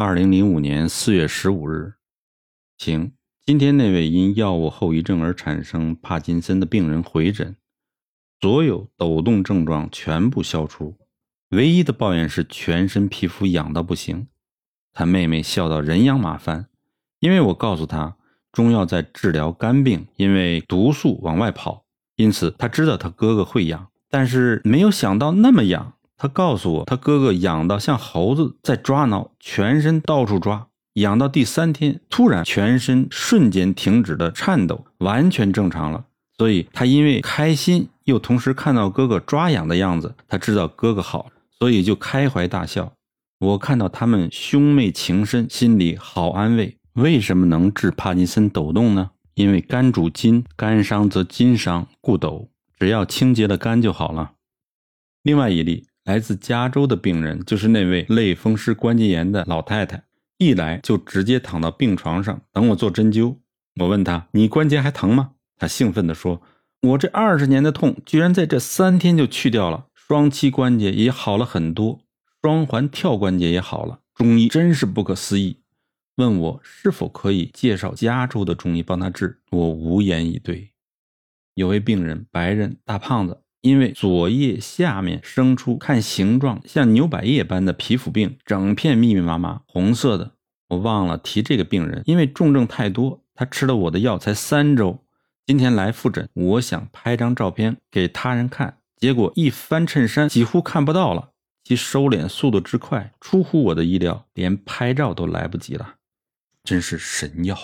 二零零五年四月十五日，请今天那位因药物后遗症而产生帕金森的病人回诊，所有抖动症状全部消除，唯一的抱怨是全身皮肤痒到不行。他妹妹笑到人仰马翻，因为我告诉他中药在治疗肝病，因为毒素往外跑，因此他知道他哥哥会痒，但是没有想到那么痒。他告诉我，他哥哥痒到像猴子在抓挠，全身到处抓，痒到第三天，突然全身瞬间停止了颤抖，完全正常了。所以他因为开心，又同时看到哥哥抓痒的样子，他知道哥哥好，所以就开怀大笑。我看到他们兄妹情深，心里好安慰。为什么能治帕金森抖动呢？因为肝主筋，肝伤则筋伤，故抖。只要清洁了肝就好了。另外一例。来自加州的病人就是那位类风湿关节炎的老太太，一来就直接躺到病床上等我做针灸。我问她：“你关节还疼吗？”她兴奋地说：“我这二十年的痛居然在这三天就去掉了，双膝关节也好了很多，双环跳关节也好了。中医真是不可思议。”问我是否可以介绍加州的中医帮他治，我无言以对。有位病人，白人大胖子。因为左腋下面生出看形状像牛百叶般的皮肤病，整片密密麻麻红色的。我忘了提这个病人，因为重症太多，他吃了我的药才三周，今天来复诊。我想拍张照片给他人看，结果一翻衬衫几乎看不到了。其收敛速度之快，出乎我的意料，连拍照都来不及了，真是神药。